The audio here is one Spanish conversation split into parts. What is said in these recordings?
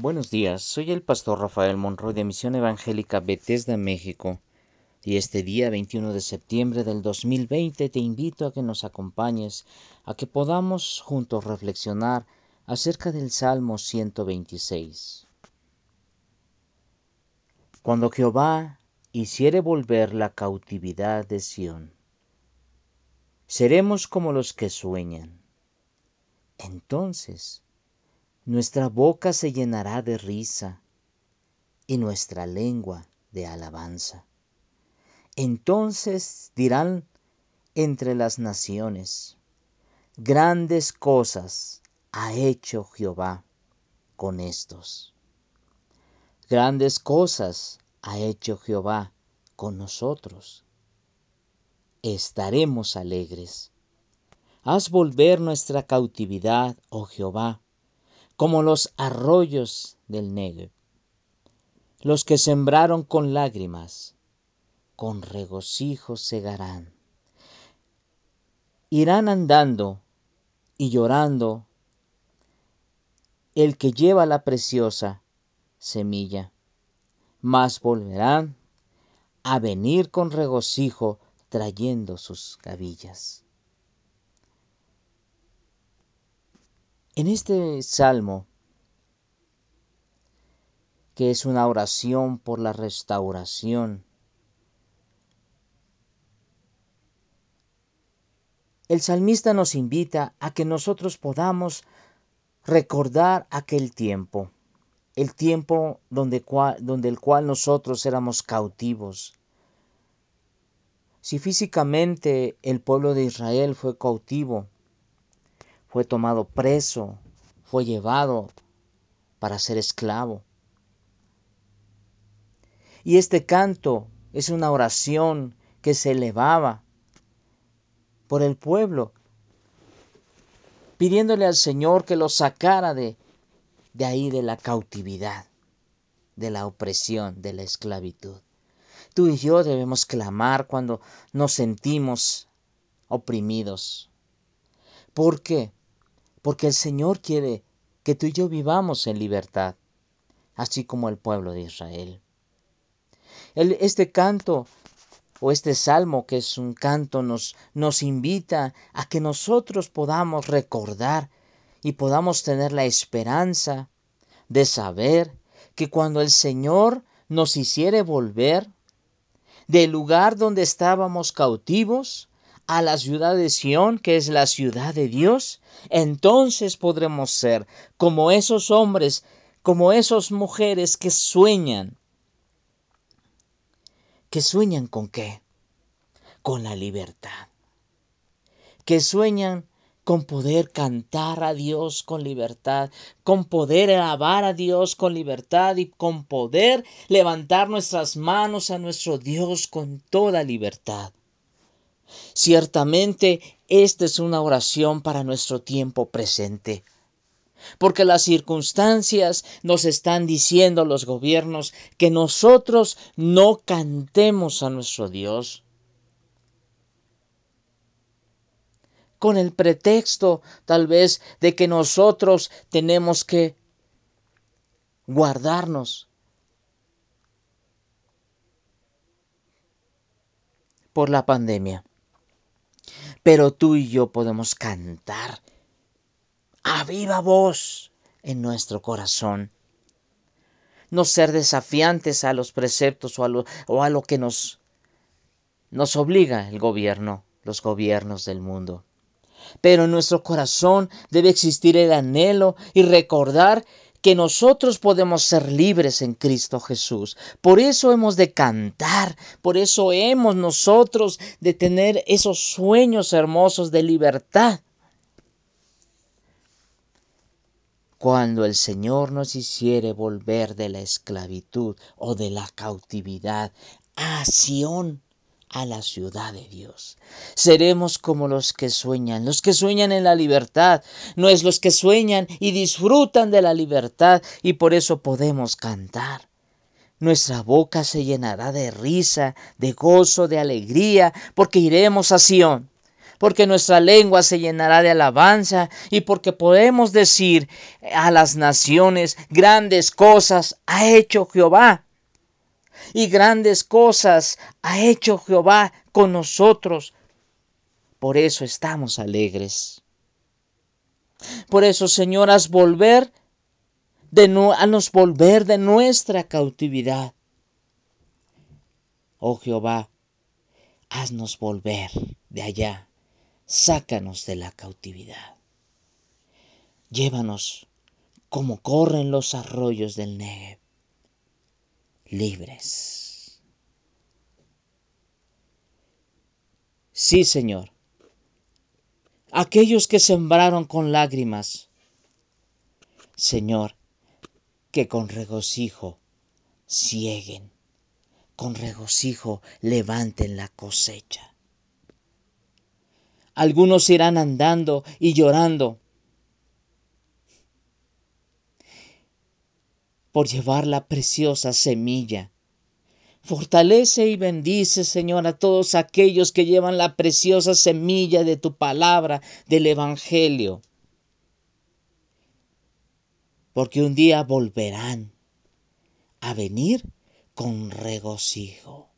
Buenos días, soy el pastor Rafael Monroy de Misión Evangélica Bethesda, México. Y este día 21 de septiembre del 2020 te invito a que nos acompañes, a que podamos juntos reflexionar acerca del Salmo 126. Cuando Jehová hiciere volver la cautividad de Sión, seremos como los que sueñan. Entonces, nuestra boca se llenará de risa y nuestra lengua de alabanza. Entonces dirán entre las naciones, grandes cosas ha hecho Jehová con estos. Grandes cosas ha hecho Jehová con nosotros. Estaremos alegres. Haz volver nuestra cautividad, oh Jehová, como los arroyos del Negev. Los que sembraron con lágrimas, con regocijo segarán. Irán andando y llorando el que lleva la preciosa semilla, mas volverán a venir con regocijo trayendo sus gavillas. En este salmo, que es una oración por la restauración, el salmista nos invita a que nosotros podamos recordar aquel tiempo, el tiempo donde, el cual nosotros éramos cautivos. Si físicamente el pueblo de Israel fue cautivo, fue tomado preso, fue llevado para ser esclavo. Y este canto es una oración que se elevaba por el pueblo, pidiéndole al Señor que lo sacara de, de ahí de la cautividad, de la opresión, de la esclavitud. Tú y yo debemos clamar cuando nos sentimos oprimidos. ¿Por qué? Porque el Señor quiere que tú y yo vivamos en libertad, así como el pueblo de Israel. este canto o este salmo, que es un canto, nos, invita a que nosotros podamos recordar y podamos tener la esperanza de saber que cuando el Señor nos hiciere volver del lugar donde estábamos cautivos, a la ciudad de Sión, que es la ciudad de Dios, entonces podremos ser como esos hombres, como esas mujeres que sueñan. ¿Que sueñan con qué? Con la libertad. Que sueñan con poder cantar a Dios con libertad, con poder alabar a Dios con libertad y con poder levantar nuestras manos a nuestro Dios con toda libertad. Ciertamente, esta es una oración para nuestro tiempo presente. Porque las circunstancias nos están diciendo los gobiernos que nosotros no cantemos a nuestro Dios. Con el pretexto tal vez de que nosotros tenemos que guardarnos por la pandemia. Pero tú y yo podemos cantar a viva voz en nuestro corazón. No ser desafiantes a los preceptos o a lo, que nos obliga el gobierno, los gobiernos del mundo. Pero en nuestro corazón debe existir el anhelo y recordar que nosotros podemos ser libres en Cristo Jesús. Por eso hemos de cantar, por eso hemos nosotros de tener esos sueños hermosos de libertad. Cuando el Señor nos hiciere volver de la esclavitud o de la cautividad a Sión, a la ciudad de Dios. Seremos como los que sueñan, los que sueñan en la libertad, no es los que sueñan y disfrutan de la libertad y por eso podemos cantar. Nuestra boca se llenará de risa, de gozo, de alegría, porque iremos a Sión. porque nuestra lengua se llenará de alabanza y porque podemos decir a las naciones grandes cosas ha hecho Jehová. Y grandes cosas ha hecho Jehová con nosotros. Por eso estamos alegres. Por eso, Señor, haz volver de no, nos volver de nuestra cautividad. Oh Jehová, haznos volver de allá sácanos de la cautividad. Llévanos como corren los arroyos del Negev, libres. Sí, Señor. Aquellos que sembraron con lágrimas, Señor, que con regocijo cieguen, con regocijo levanten la cosecha. Algunos irán andando y llorando por llevar la preciosa semilla. Fortalece y bendice, Señor, a todos aquellos que llevan la preciosa semilla de tu palabra, del Evangelio. Porque un día volverán a venir con regocijo,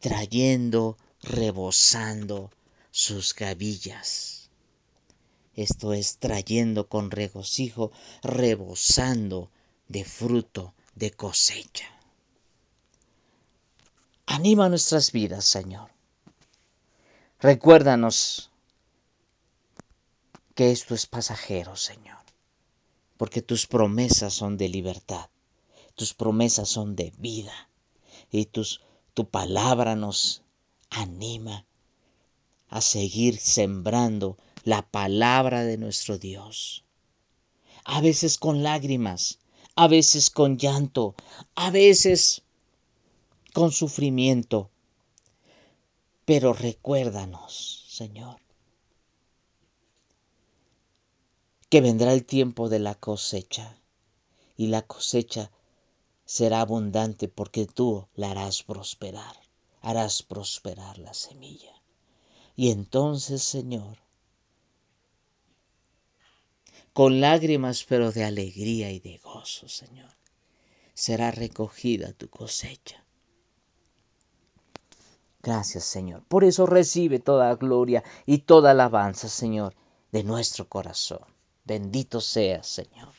trayendo, rebosando sus gavillas. Esto es trayendo con regocijo, rebosando de fruto, de cosecha. Anima nuestras vidas, Señor. Recuérdanos que esto es pasajero, Señor, porque tus promesas son de libertad, tus promesas son de vida y tus, tu palabra nos anima a seguir sembrando la palabra de nuestro Dios. A veces con lágrimas, a veces con llanto, a veces con sufrimiento. Pero recuérdanos, Señor, que vendrá el tiempo de la cosecha y la cosecha será abundante porque tú la harás prosperar, harás prosperar la semilla. Y entonces, Señor, con lágrimas pero de alegría y de gozo, Señor, será recogida tu cosecha. Gracias, Señor. Por eso recibe toda gloria y toda alabanza, Señor, de nuestro corazón. Bendito seas, Señor.